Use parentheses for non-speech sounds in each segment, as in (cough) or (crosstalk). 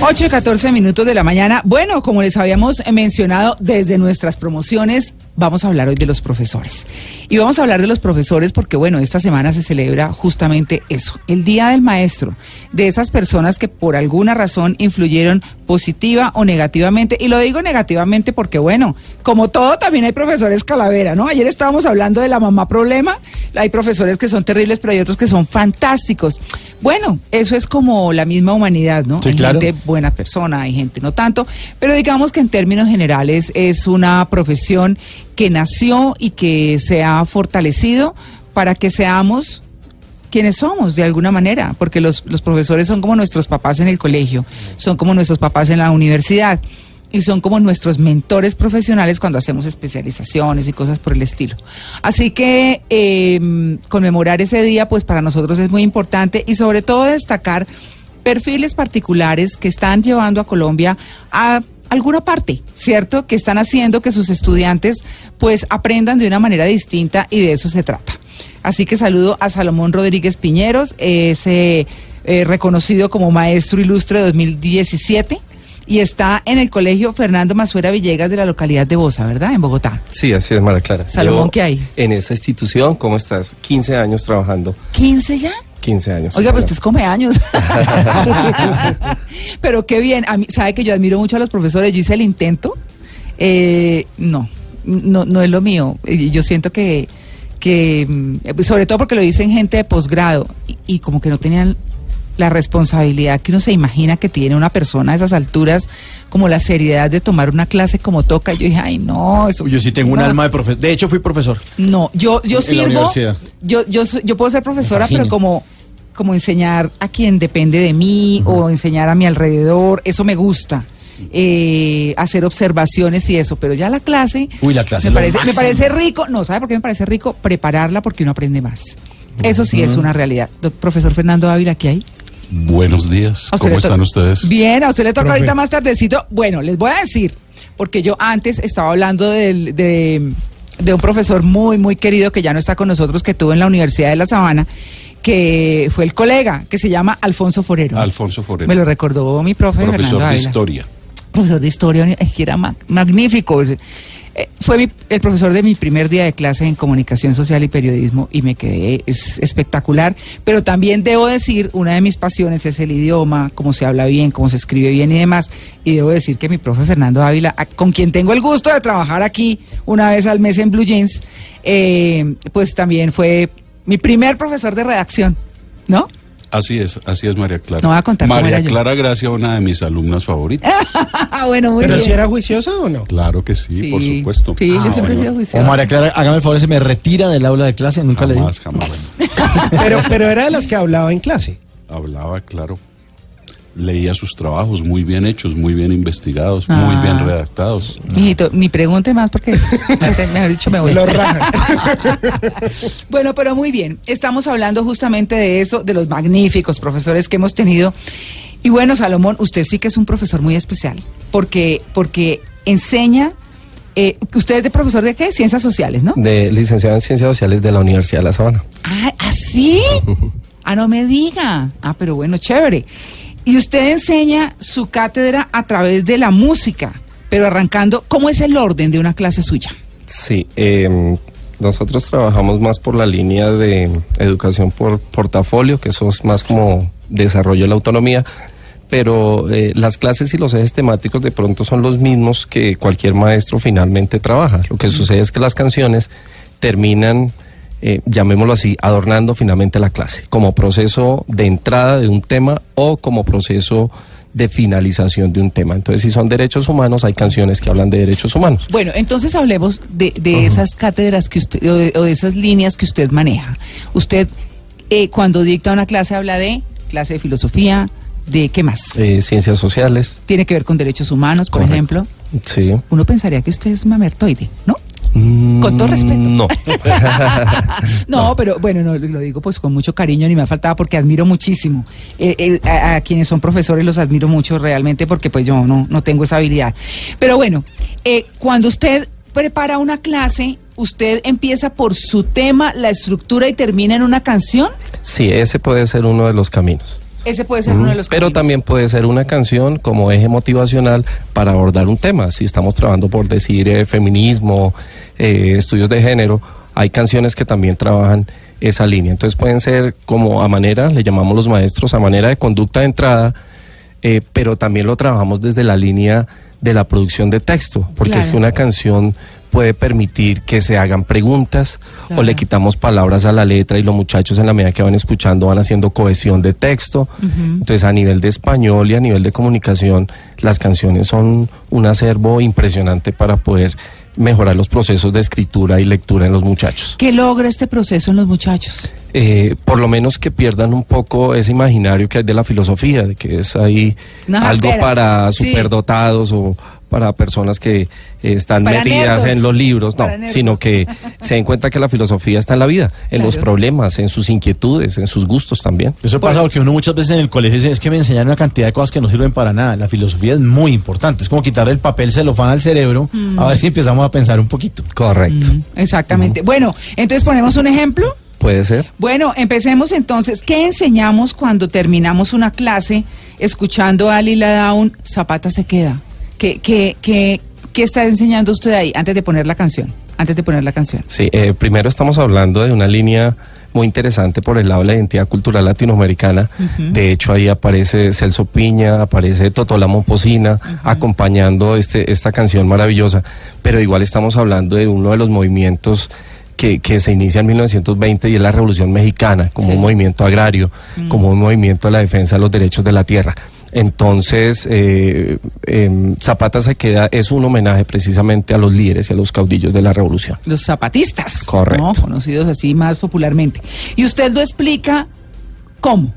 8 y 14 minutos de la mañana. Bueno, como les habíamos mencionado desde nuestras promociones, vamos a hablar hoy de los profesores. Y vamos a hablar de los profesores porque, bueno, esta semana se celebra justamente eso, el Día del Maestro, de esas personas que por alguna razón influyeron positiva o negativamente. Y lo digo negativamente porque, bueno, como todo, también hay profesores calavera, ¿no? Ayer estábamos hablando de la mamá problema, hay profesores que son terribles, pero hay otros que son fantásticos. Bueno, eso es como la misma humanidad, ¿no? Sí, hay claro. gente buena persona, hay gente no tanto, pero digamos que en términos generales es una profesión que nació y que se ha fortalecido para que seamos quienes somos de alguna manera, porque los, los profesores son como nuestros papás en el colegio, son como nuestros papás en la universidad y son como nuestros mentores profesionales cuando hacemos especializaciones y cosas por el estilo. Así que eh, conmemorar ese día, pues para nosotros es muy importante y sobre todo destacar perfiles particulares que están llevando a Colombia a alguna parte, ¿cierto? Que están haciendo que sus estudiantes pues aprendan de una manera distinta y de eso se trata. Así que saludo a Salomón Rodríguez Piñeros, ese eh, reconocido como maestro ilustre 2017 y está en el colegio Fernando Masuera Villegas de la localidad de Bosa, ¿verdad? En Bogotá. Sí, así es, Mara Clara. Salomón, ¿qué hay? En esa institución, ¿cómo estás? 15 años trabajando. ¿15 ya? 15 años. Oiga, pues usted come años. (laughs) Pero qué bien. A mí, sabe que yo admiro mucho a los profesores. Yo hice el intento. Eh, no, no, no es lo mío. Yo siento que, que, mm, sobre todo porque lo dicen gente de posgrado y, y como que no tenían la responsabilidad que uno se imagina que tiene una persona a esas alturas, como la seriedad de tomar una clase como toca. Yo dije, ay, no, eso. Yo sí tengo un no. alma de profesor. De hecho, fui profesor. No, yo, yo En la sirvo. universidad. Yo, yo, soy- yo puedo ser profesora, pero como, como enseñar a quien depende de mí o enseñar a mi alrededor, eso me gusta. Eh, hacer observaciones y eso, pero ya la clase, Uy, la clase me parece, me parece rico, no, ¿sabe por qué me parece rico? Prepararla porque uno aprende más. Eso sí es una realidad. Doc- profesor Fernando Ávila, ¿qué hay? Buenos días, ¿A usted ¿cómo están ustedes? Bien, a usted le toca Profe. ahorita más tardecito. Bueno, les voy a decir, porque yo antes estaba hablando del- de, de un profesor muy, muy querido que ya no está con nosotros, que tuvo en la Universidad de La Sabana, que fue el colega, que se llama Alfonso Forero. Alfonso Forero, Me lo recordó mi profe profesor Fernando de historia. Profesor de historia, es que era ma- magnífico. Eh, fue mi- el profesor de mi primer día de clase en comunicación social y periodismo y me quedé es espectacular. Pero también debo decir, una de mis pasiones es el idioma, cómo se habla bien, cómo se escribe bien y demás. Y debo decir que mi profe Fernando Ávila, con quien tengo el gusto de trabajar aquí una vez al mes en Blue Jeans, eh, pues también fue mi primer profesor de redacción, ¿no? Así es, así es María Clara. No voy a contar cómo era María yo. Clara Gracia, una de mis alumnas favoritas. Ah, (laughs) bueno, muy ¿Pero bien. si era juiciosa o no? Claro que sí, por supuesto. Sí, yo Ah, siempre bueno. fui O juiciosa. María Clara, hágame el favor, se me retira del aula de clase, nunca le Jamás, jamás. (laughs) Pero, pero era de las que hablaba en clase. Hablaba, claro. Leía sus trabajos muy bien hechos, muy bien investigados, Ah. muy bien redactados. Mijito, ni pregunte más porque, (laughs) mejor dicho, me voy. (laughs) Bueno, pero muy bien. Estamos hablando justamente de eso, de los magníficos profesores que hemos tenido. Y bueno, Salomón, usted sí que es un profesor muy especial, porque, porque enseña. eh, usted es de profesor de qué? Ciencias sociales, ¿no? De licenciado en Ciencias Sociales de la Universidad de La Sabana. Ah, ¿así? (laughs) Ah, no me diga. Ah, pero bueno, chévere. Y usted enseña su cátedra a través de la música, pero arrancando, ¿cómo es el orden de una clase suya? Sí, eh, nosotros trabajamos más por la línea de educación por portafolio, que eso es más como desarrollo de la autonomía, pero eh, las clases y los ejes temáticos de pronto son los mismos que cualquier maestro finalmente trabaja. Lo que sucede es que las canciones terminan, eh, llamémoslo así, adornando finalmente la clase, como proceso de entrada de un tema o como proceso de finalización de un tema. Entonces, si son derechos humanos, hay canciones que hablan de derechos humanos. Bueno, entonces hablemos de, de esas cátedras que usted, o de, o de esas líneas que usted maneja. Usted, eh, cuando dicta una clase, habla de clase de filosofía, de qué más. Eh, ciencias sociales. Tiene que ver con derechos humanos, por Correcto. ejemplo. Sí. Uno pensaría que usted es mamertoide, ¿no? Con todo respeto. Mm, (laughs) (laughs) No. No, pero bueno, no, lo digo pues con mucho cariño, ni me faltaba porque admiro muchísimo. Eh, eh, a, a quienes son profesores los admiro mucho realmente porque pues yo no, no tengo esa habilidad. Pero bueno, eh, cuando usted prepara una clase, usted empieza por su tema, la estructura y termina en una canción. Sí, ese puede ser uno de los caminos. Ese puede ser uno de los Pero caminos. también puede ser una canción como eje motivacional para abordar un tema. Si estamos trabajando por decir eh, feminismo, eh, estudios de género, hay canciones que también trabajan esa línea. Entonces pueden ser como a manera, le llamamos los maestros, a manera de conducta de entrada, eh, pero también lo trabajamos desde la línea de la producción de texto, porque es que una canción puede permitir que se hagan preguntas Claro. o le quitamos palabras a la letra y los muchachos en la medida que van escuchando van haciendo cohesión de texto. Entonces a nivel de español y a nivel de comunicación las canciones son un acervo impresionante para poder mejorar los procesos de escritura y lectura en los muchachos. ¿Qué logra este proceso en los muchachos? Eh, por lo menos que pierdan un poco ese imaginario que hay de la filosofía, de que es ahí algo para Sí. superdotados o para personas que eh, están Para metidas nerdos. en los libros, no, sino que (laughs) se den cuenta que la filosofía está en la vida, en los problemas, en sus inquietudes, en sus gustos también. Eso pasa porque uno muchas veces en el colegio dice, es que me enseñaron una cantidad de cosas que no sirven para nada. La filosofía es muy importante. Es como quitarle el papel celofán al cerebro, Mm. a ver si empezamos a pensar un poquito. Correcto. Exactamente. Bueno, entonces ponemos un ejemplo. Puede ser. Bueno, empecemos entonces. ¿Qué enseñamos cuando terminamos una clase escuchando a Lila Down? Zapata se queda. ¿Qué, qué, qué, qué está enseñando usted ahí antes de poner la canción? Antes de poner la canción. Sí, eh, primero estamos hablando de una línea muy interesante por el lado de la identidad cultural latinoamericana. De hecho, ahí aparece Celso Piña, aparece Totó la Momposina, acompañando este, esta canción maravillosa. Pero igual estamos hablando de uno de los movimientos que, que se inicia en 1920 y es la Revolución Mexicana, como Sí. un movimiento agrario, como un movimiento de la defensa de los derechos de la tierra. Entonces, eh, em, Zapata se queda, es un homenaje precisamente a los líderes y a los caudillos de la revolución. Los zapatistas. Correcto. ¿no? Conocidos así más popularmente. Y usted lo explica cómo.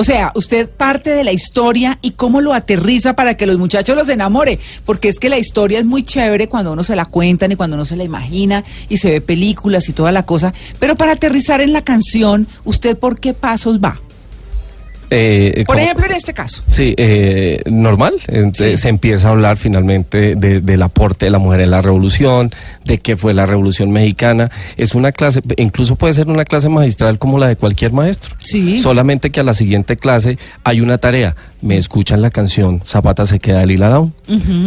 O sea, usted parte de la historia y cómo lo aterriza para que los muchachos los enamore. Porque es que la historia es muy chévere cuando uno se la cuentan y cuando uno se la imagina y se ve películas y toda la cosa. Pero para aterrizar en la canción, ¿usted por qué pasos va? Eh, Por como- ejemplo, en este caso. Sí, eh, normal. Ent- Sí. Se empieza a hablar finalmente de- del aporte de la mujer en la revolución, de qué fue la revolución mexicana. Es una clase, incluso puede ser una clase magistral como la de cualquier maestro. Sí. Solamente que a la siguiente clase hay una tarea. Me escuchan la canción Zapata se queda de Lila Down.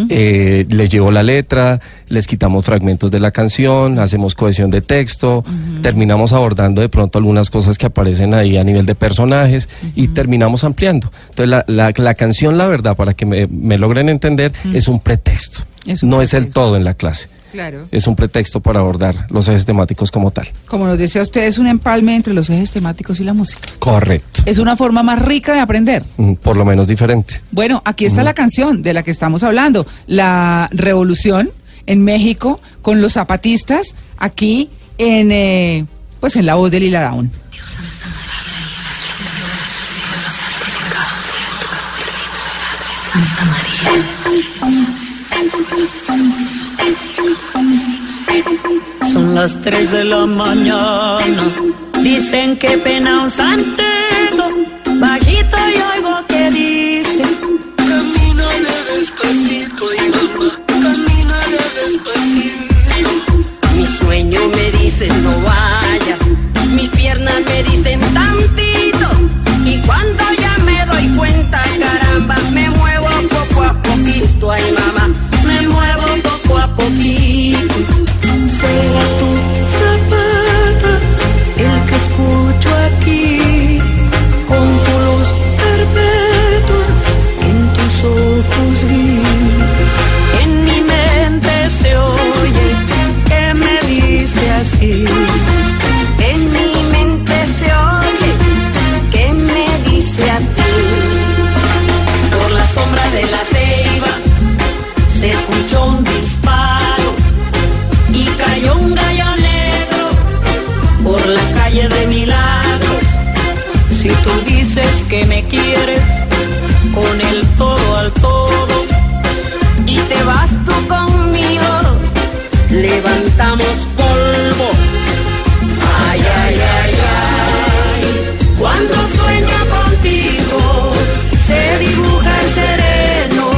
Eh, les llevo la letra, les quitamos fragmentos de la canción, hacemos cohesión de texto, terminamos abordando de pronto algunas cosas que aparecen ahí a nivel de personajes y terminamos ampliando. Entonces la, la- la canción, la verdad, para que me, me logren entender, es un pretexto. Es un no es el todo en la clase. Claro. Es un pretexto para abordar los ejes temáticos como tal. Como nos decía usted, es un empalme entre los ejes temáticos y la música. Correcto. Es una forma más rica de aprender. Mm, Por lo menos diferente. Bueno, aquí está la canción de la que estamos hablando, la revolución en México con los zapatistas aquí en eh, pues en la voz de Lila Down. Son las 3 de la mañana. Dicen que pena un santero. Si tú dices que me quieres con el todo al todo y te vas tú conmigo, levantamos polvo. Ay, ay, ay, ay, cuando sueño contigo se dibuja el sereno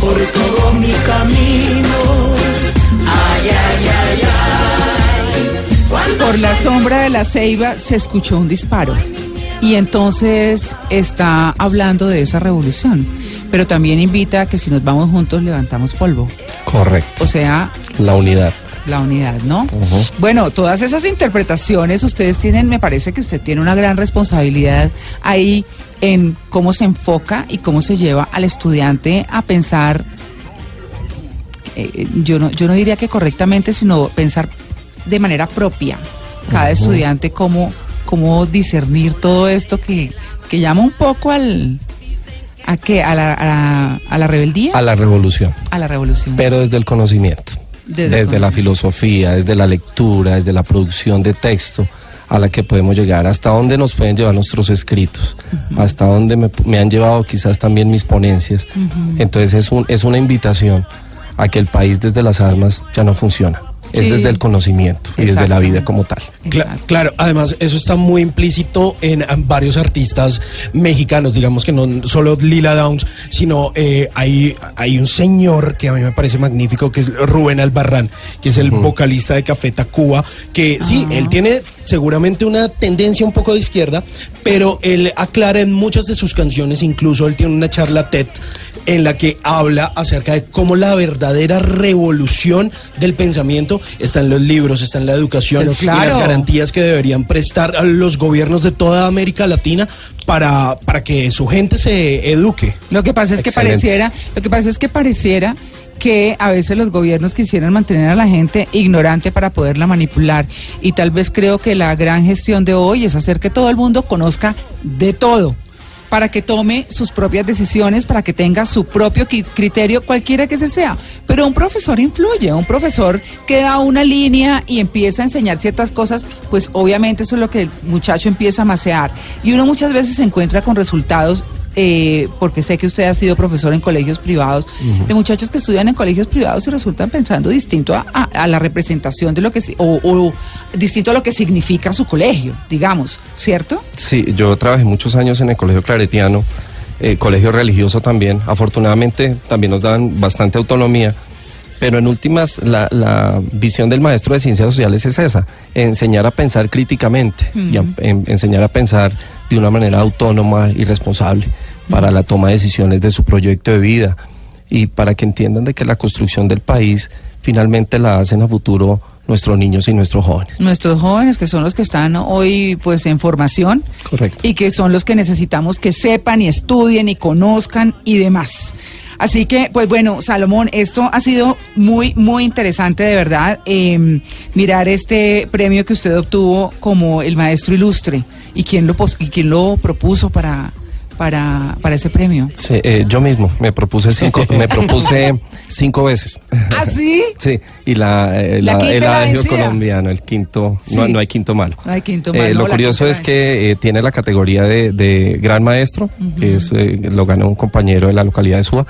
por todo mi camino. Ay, ay, ay, ay. Cuando Por la sombra de la ceiba se escuchó un disparo. Y entonces está hablando de esa revolución, pero también invita a que si nos vamos juntos levantamos polvo. Correcto. O sea, La unidad. la unidad, ¿no? Bueno, todas esas interpretaciones ustedes tienen, me parece que usted tiene una gran responsabilidad ahí en cómo se enfoca y cómo se lleva al estudiante a pensar, eh, yo, no, yo no diría que correctamente, sino pensar de manera propia. Cada estudiante cómo, cómo discernir todo esto que, que llama un poco al... ¿A qué? ¿A la, a la, a la rebeldía? A la revolución. a la revolución. Pero desde el conocimiento. Desde Desde, el la filosofía, desde la lectura, desde la producción de texto a la que podemos llegar, hasta dónde nos pueden llevar nuestros escritos, hasta dónde me, me han llevado quizás también mis ponencias. Entonces es, un, es una invitación a que el país desde las armas ya no funciona, es Sí. desde el conocimiento y desde la vida como tal. Cla- claro, además eso está muy implícito en, en varios artistas mexicanos, digamos que no solo Lila Downs, sino eh, hay, hay un señor que a mí me parece magnífico, que es Rubén Albarrán, que es el vocalista de Café Tacuba, que sí, Ah. él tiene seguramente una tendencia un poco de izquierda, pero él aclara en muchas de sus canciones, incluso él tiene una charla TED en la que habla acerca de cómo la verdadera revolución del pensamiento está en los libros, está en la educación y las garantías que deberían prestar a los gobiernos de toda América Latina para, para que su gente se eduque. Lo que pasa es que pareciera, lo que pasa es que pareciera que a veces los gobiernos quisieran mantener a la gente ignorante para poderla manipular. Y tal vez creo que la gran gestión de hoy es hacer que todo el mundo conozca de todo para que tome sus propias decisiones, para que tenga su propio criterio, cualquiera que sea. Pero un profesor influye, un profesor que da una línea y empieza a enseñar ciertas cosas, pues obviamente eso es lo que el muchacho empieza a macear. Y uno muchas veces se encuentra con resultados eh, porque sé que usted ha sido profesor en colegios privados, de muchachos que estudian en colegios privados y resultan pensando distinto a, a- a la representación de lo que, o, o distinto a lo que significa su colegio, digamos, ¿cierto? Sí, yo trabajé muchos años en el Colegio Claretiano, eh, colegio religioso también. Afortunadamente también nos dan bastante autonomía, pero en últimas la, la visión del maestro de ciencias sociales es esa, enseñar a pensar críticamente y a- en- enseñar a pensar de una manera autónoma y responsable para la toma de decisiones de su proyecto de vida y para que entiendan de que la construcción del país finalmente la hacen a futuro nuestros niños y nuestros jóvenes. Nuestros jóvenes que son los que están hoy pues en formación Correcto. y que son los que necesitamos que sepan y estudien y conozcan y demás. Así que, pues bueno, Salomón, esto ha sido muy, muy interesante de verdad. eh, mirar este premio que usted obtuvo como el maestro ilustre y quién lo, pos- y quién lo propuso para, para, para ese premio. Sí, eh, yo mismo me propuse cinco, me propuse (laughs) cinco veces. ¿Ah, sí? Sí, y la, eh, La la- quinta el adagio colombiano, el quinto, no, Sí. no hay quinto malo. No hay quinto Eh, malo, lo la curioso es que eh, tiene la categoría de, de gran maestro, que es, eh, lo ganó un compañero de la localidad de Suba,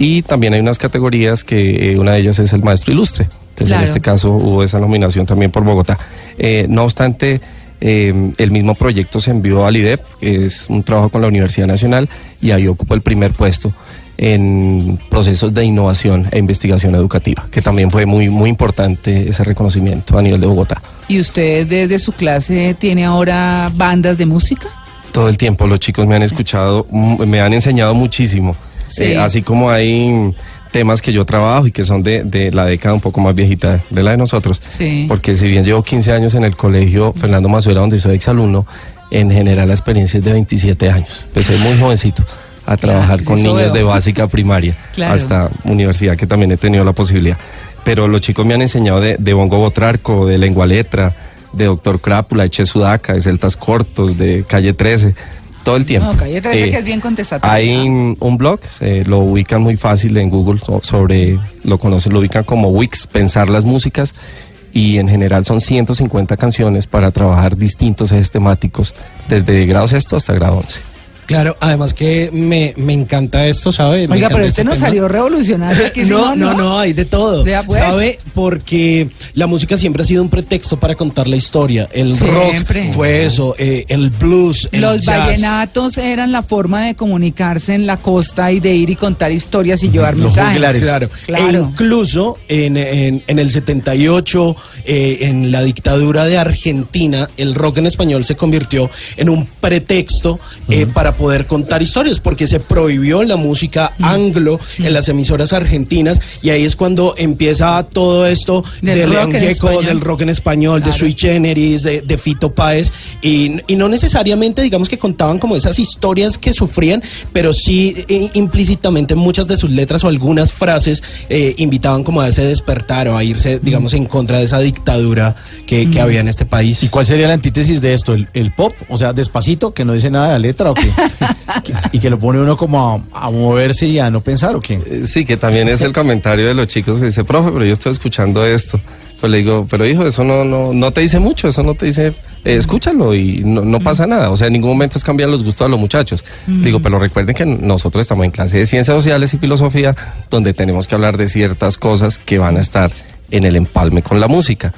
y también hay unas categorías que eh, una de ellas es el maestro ilustre. Entonces Claro. en este caso hubo esa nominación también por Bogotá. Eh, no obstante, eh, el mismo proyecto se envió al IDEP, que es un trabajo con la Universidad Nacional, y ahí ocupó el primer puesto en procesos de innovación e investigación educativa, que también fue muy, muy importante ese reconocimiento a nivel de Bogotá. ¿Y usted desde su clase tiene ahora bandas de música? Todo el tiempo los chicos me han escuchado, me han enseñado muchísimo. Sí. Eh, así como hay temas que yo trabajo y que son de, de la década un poco más viejita de la de nosotros. Sí. Porque si bien llevo 15 años en el colegio Fernando Mazuera, donde soy exalumno, en general la experiencia es de 27 años. Empecé muy jovencito a trabajar con niños veo. de básica primaria Claro. hasta universidad, que también he tenido la posibilidad. Pero los chicos me han enseñado de, de bongo botrarco, de lengua letra, de doctor Crápula, de Che Sudaca, de celtas cortos, de calle 13, todo el tiempo. No, Calle 13 Eh, que es bien contestataria. Hay un blog, se lo ubican muy fácil en Google so- sobre, lo conocen, lo ubican como Wix, pensar las músicas y en general son 150 canciones para trabajar distintos ejes temáticos desde grado sexto hasta grado 11. Claro, además que me, me encanta esto, ¿sabe? Me Oiga, pero este este nos tema. salió revolucionario. (laughs) aquí, ¿sí No, no, no, hay de todo. Vea, pues. ¿Sabe? Porque la música siempre ha sido un pretexto para contar la historia. El Siempre. rock fue eso, eh, el blues, el Los jazz. vallenatos eran la forma de comunicarse en la costa y de ir y contar historias y llevar Los mensajes. juglares. Claro. Claro. E incluso en, en- en el 78, eh, en la dictadura de Argentina, el rock en español se convirtió en un pretexto eh, para poder contar historias, porque se prohibió la música anglo en las emisoras argentinas, y ahí es cuando empieza todo esto Del de rock del rock en español, Claro. de Sui Generis, de, de Fito Páez, y, y no necesariamente, digamos que contaban como esas historias que sufrían, pero sí eh, implícitamente muchas de sus letras o algunas frases eh, invitaban como a ese despertar o a irse, digamos, en contra de esa dictadura que, que había en este país. ¿Y cuál sería la antítesis de esto? ¿El, el pop? O sea, despacito, que no dice nada de la letra o qué? (laughs) (laughs) Y que lo pone uno como a, a moverse y a no pensar o qué? Eh, Sí, que también es el comentario de los chicos que dice, profe, pero yo estoy escuchando esto. Pues le digo, pero hijo, eso no, no, no te dice mucho, eso no te dice, eh, escúchalo y no, no pasa nada. O sea, en ningún momento es cambiar los gustos a los muchachos. Le digo, pero recuerden que nosotros estamos en clase de ciencias sociales y filosofía, donde tenemos que hablar de ciertas cosas que van a estar en el empalme con la música.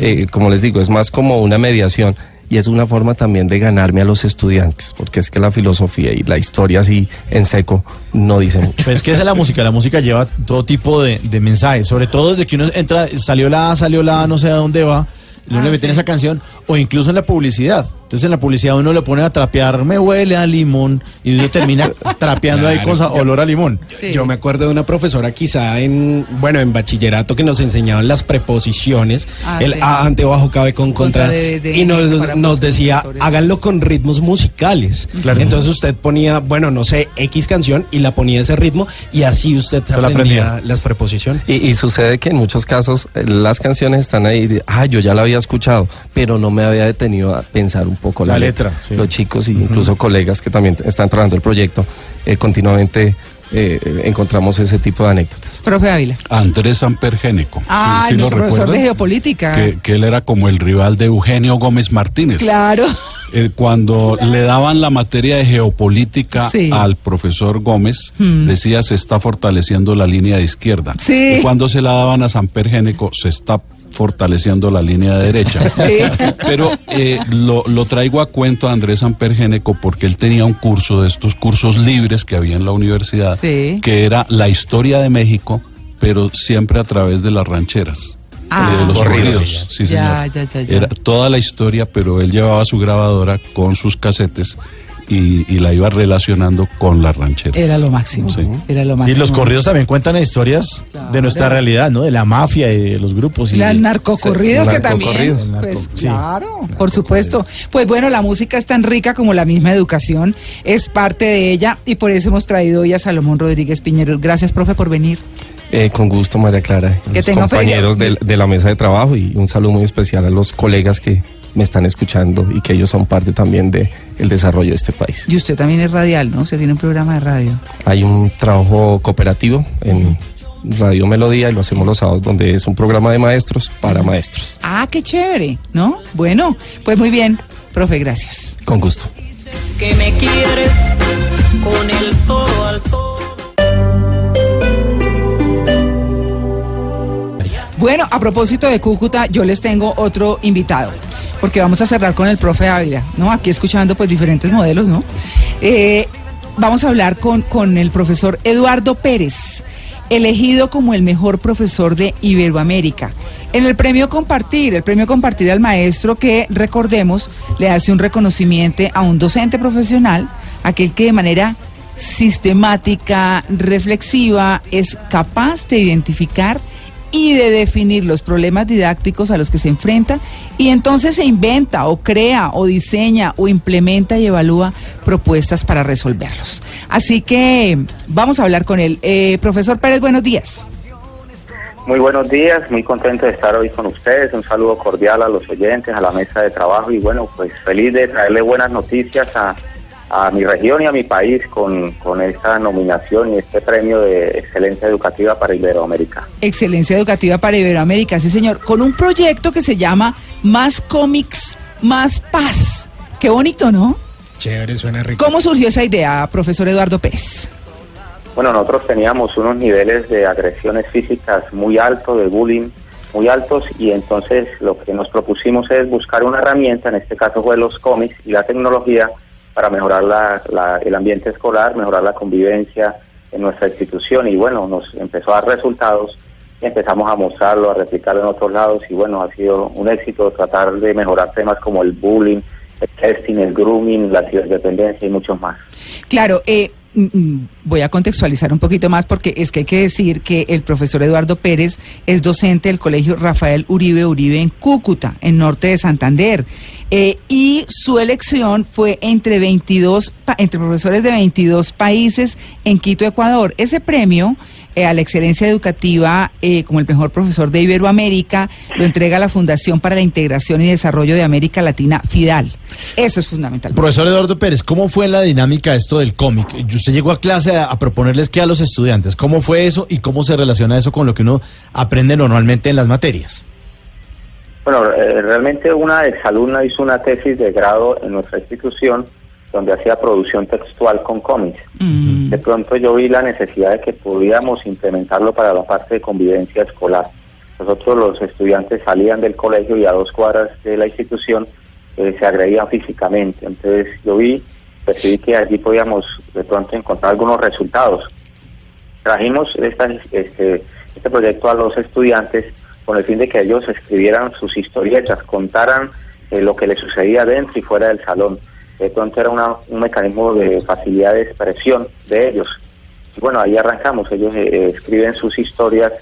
Eh, como les digo, es más como una mediación. Y es una forma también de ganarme a los estudiantes, porque es que la filosofía y la historia así en seco no dicen mucho. Pues es que esa es la música, la música lleva todo tipo de, mensajes, sobre todo desde que uno entra, salió la A, salió la A, no sé a dónde va, y le meten esa canción, o incluso en la publicidad. Entonces en la publicidad uno le pone a trapear, me huele a limón, y uno termina (laughs) trapeando ahí con sa- olor a limón. Sí. Yo me acuerdo de una profesora quizá en, bueno, en bachillerato que nos enseñaban las preposiciones, Ah, el sí. a, ante, bajo, cabe, con, Contra contra, de- de- y nos, nos decía, háganlo con ritmos musicales. Claro. Entonces usted ponía, bueno, no sé, X canción y la ponía ese ritmo y así usted se aprendía aprendía. las preposiciones. Y, y sucede que en muchos casos eh, las canciones están ahí, de, ah, yo ya la había escuchado, pero no me había detenido a pensar un poco la, La letra. letra, sí. Los chicos e incluso colegas que también están trabajando el proyecto, eh, continuamente eh, encontramos ese tipo de anécdotas. Profe Ávila. Andrés Sampergénico. Ah, ¿Sí- sí lo nuestro profesor de geopolítica. Que, que él era como el rival de Eugenio Gómez Martínez. Claro. Eh, cuando le daban la materia de geopolítica Sí. al profesor Gómez, Hmm. decía se está fortaleciendo la línea de izquierda. Sí. Y cuando se la daban a Samper Géneco, se está fortaleciendo la línea de derecha. (laughs) Sí. Pero eh, lo, lo traigo a cuento a Andrés Samper Géneco porque él tenía un curso de estos cursos libres que había en la universidad, Sí. que era la historia de México, pero siempre a través de las rancheras. Ah. de los Corridos. sí, Ya, señor. ya, ya, ya. Era toda la historia, pero él llevaba su grabadora con sus casetes y, y la iba relacionando con las rancheras. Era lo máximo. Sí. Era lo Y máximo. los corridos también cuentan historias Claro. de nuestra realidad, ¿no? De la mafia y de los grupos. Y Las narcocorridos Sí, que también. narcocorridos. Pues, sí. claro, por supuesto. Pues bueno, la música es tan rica como la misma educación, es parte de ella y por eso hemos traído hoy a Salomón Rodríguez Piñero. Gracias, profe, por venir. Eh, con gusto, María Clara, Que los compañeros de, la mesa de trabajo y un saludo muy especial a los colegas que me están escuchando y que ellos son parte también del el desarrollo de este país. Y usted también es radial, ¿no? Usted tiene un programa de radio. Hay un trabajo cooperativo en Radio Melodía y lo hacemos los sábados donde es un programa de maestros para maestros. Ah, qué chévere, ¿no? Bueno, pues muy bien, profe, gracias. Con gusto. Dices que me quieres con el todo al todo. Bueno, a propósito de Cúcuta, yo les tengo otro invitado, porque vamos a cerrar con el profe Ávila, ¿no? Aquí escuchando pues diferentes modelos, ¿no? Eh, vamos a hablar con, con el profesor Eduardo Pérez, elegido como el mejor profesor de Iberoamérica. En el premio Compartir, el premio Compartir al maestro que, recordemos, le hace un reconocimiento a un docente profesional, aquel que de manera sistemática, reflexiva, es capaz de identificar y de definir los problemas didácticos a los que se enfrenta y entonces se inventa o crea o diseña o implementa y evalúa propuestas para resolverlos. Así que vamos a hablar con él. Eh, profesor Pérez, buenos días. Muy buenos días, muy contento de estar hoy con ustedes. Un saludo cordial a los oyentes, a la mesa de trabajo y bueno, pues feliz de traerle buenas noticias a, a mi región y a mi país con, con esta nominación y este premio de excelencia educativa para Iberoamérica. Excelencia Educativa para Iberoamérica, sí señor, con un proyecto que se llama Más cómics, más paz. Qué bonito, ¿no? Chévere, suena rico. ¿Cómo surgió esa idea, profesor Eduardo Pérez? Bueno, nosotros teníamos unos niveles de agresiones físicas muy altos, de bullying muy altos, y entonces lo que nos propusimos es buscar una herramienta, en este caso fue los cómics y la tecnología, para mejorar la- la- el ambiente escolar, mejorar la convivencia en nuestra institución, y bueno, nos empezó a dar resultados, y empezamos a mostrarlo, a replicarlo en otros lados, y bueno, ha sido un éxito tratar de mejorar temas como el bullying, el testing, el grooming, la ciberdependencia y muchos más. Claro, eh, mm, mm, voy a contextualizar un poquito más porque es que hay que decir que el profesor Eduardo Pérez es docente del colegio Rafael Uribe Uribe en Cúcuta, en norte de Santander. Eh, y su elección fue entre 22, pa- entre profesores de 22 países en Quito, Ecuador. Ese premio eh, a la excelencia educativa eh, como el mejor profesor de Iberoamérica lo entrega la Fundación para la Integración y Desarrollo de América Latina, FIDAL. Eso es fundamental. Profesor Eduardo Pérez, ¿cómo fue la dinámica esto del cómic? Usted llegó a clase a, a proponerles qué a los estudiantes. ¿Cómo fue eso y cómo se relaciona eso con lo que uno aprende normalmente en las materias? Bueno, eh, realmente una exalumna hizo una tesis de grado en nuestra institución donde hacía producción textual con cómics. Mm. De pronto yo vi la necesidad de que pudiéramos implementarlo para la parte de convivencia escolar. Nosotros los estudiantes salían del colegio y a dos cuadras de la institución eh, se agredían físicamente. Entonces yo vi, percibí que allí podíamos de pronto encontrar algunos resultados. Trajimos esta, este, este proyecto a los estudiantes con el fin de que ellos escribieran sus historietas, contaran eh, lo que les sucedía dentro y fuera del salón. De pronto era una- un mecanismo de facilidad de expresión de ellos. Y bueno, ahí arrancamos. Ellos eh, eh, escriben sus historias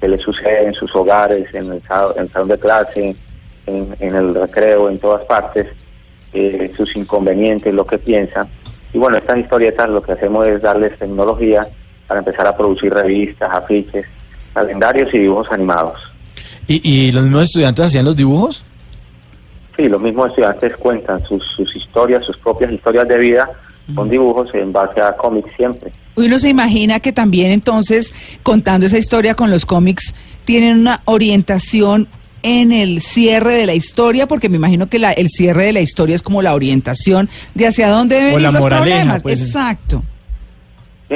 que les sucede en sus hogares, en el, salón de clase, en, en el recreo, en todas partes, eh, sus inconvenientes, lo que piensan. Y bueno, estas historietas lo que hacemos es darles tecnología para empezar a producir revistas, afiches, calendarios y dibujos animados. ¿Y, y los mismos estudiantes hacían los dibujos? Sí, los mismos estudiantes cuentan sus, sus historias, sus propias historias de vida con dibujos en base a cómics siempre. Uno se imagina que también entonces, contando esa historia con los cómics, tienen una orientación en el cierre de la historia, porque me imagino que la, el cierre de la historia es como la orientación de hacia dónde deben O ir la los moraleja, problemas. pues. Exacto.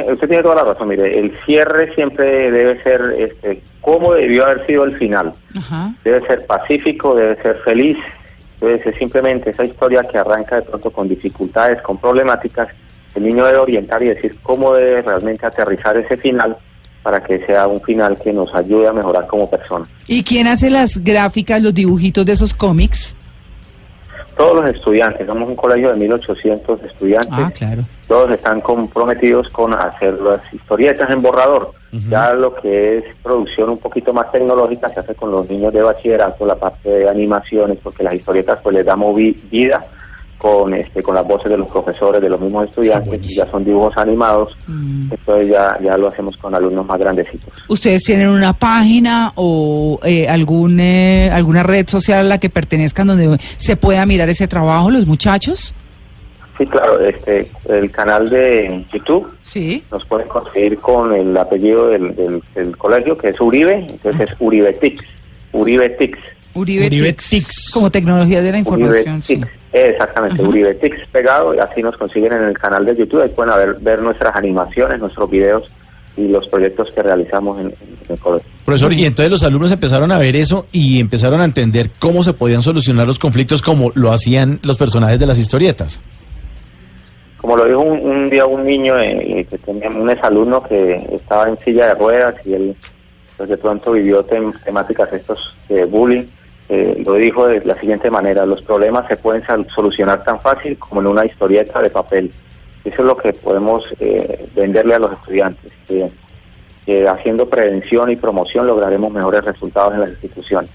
Usted tiene toda la razón, mire, el cierre siempre debe ser este, cómo debió haber sido el final. Ajá. Debe ser pacífico, debe ser feliz, debe ser simplemente esa historia que arranca de pronto con dificultades, con problemáticas. El niño debe orientar y decir cómo debe realmente aterrizar ese final para que sea un final que nos ayude a mejorar como persona. ¿Y quién hace las gráficas, los dibujitos de esos cómics? Todos los estudiantes, somos un colegio de 1800 estudiantes. Ah, claro. todos están comprometidos con hacer las historietas en borrador. Ya lo que es producción un poquito más tecnológica se hace con los niños de bachillerato, la parte de animaciones, porque las historietas pues les damos vi- vida con este con las voces de los profesores, de los mismos estudiantes, y ya son dibujos animados, entonces ya, ya lo hacemos con alumnos más grandecitos. ¿Ustedes tienen una página o eh, algún, eh, alguna red social a la que pertenezcan donde se pueda mirar ese trabajo, los muchachos? Sí, claro, este el canal de YouTube Sí. nos pueden conseguir con el apellido del, del, del colegio, que es Uribe, entonces es Uribetix, Uribetix. Uribe, Uribe Tix, Tix. Como tecnología de la información. Uribe sí. Tix. Exactamente, Ajá. Uribe Tix pegado y así nos consiguen en el canal de YouTube. Ahí pueden ver, ver nuestras animaciones, nuestros videos y los proyectos que realizamos en, en el colegio. Profesor, y entonces los alumnos empezaron a ver eso y empezaron a entender cómo se podían solucionar los conflictos como lo hacían los personajes de las historietas. Como lo dijo un, un día un niño eh, que tenía un exalumno que estaba en silla de ruedas y él pues, de pronto vivió tem- temáticas estos de bullying, eh, lo dijo de la siguiente manera, los problemas se pueden solucionar tan fácil como en una historieta de papel. Eso es lo que podemos eh, venderle a los estudiantes, que, que haciendo prevención y promoción lograremos mejores resultados en las instituciones.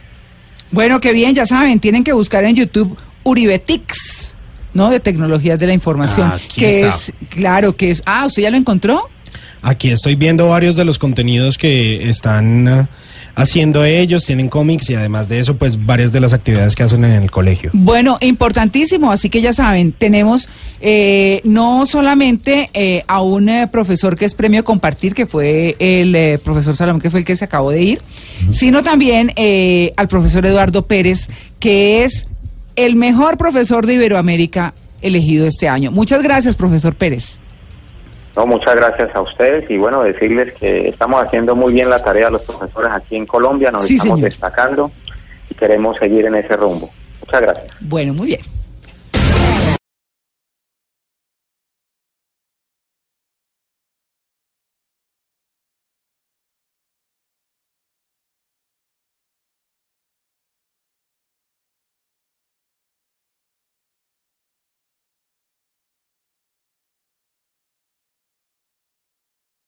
Bueno, qué bien, ya saben, tienen que buscar en YouTube Uribetix, ¿no? De tecnologías de la información. Ah, aquí que está. es, claro, que es. Ah, ¿usted ya lo encontró? Aquí estoy viendo varios de los contenidos que están haciendo ellos, tienen cómics y además de eso, pues varias de las actividades que hacen en el colegio. Bueno, importantísimo, así que ya saben, tenemos eh, no solamente eh, a un eh, profesor que es premio compartir, que fue el eh, profesor Salomón, que fue el que se acabó de ir, sino también eh, al profesor Eduardo Pérez, que es el mejor profesor de Iberoamérica elegido este año. Muchas gracias, profesor Pérez. No, muchas gracias a ustedes y bueno, decirles que estamos haciendo muy bien la tarea los profesores aquí en Colombia, nos Sí, estamos señor. destacando y queremos seguir en ese rumbo. Muchas gracias. Bueno, muy bien.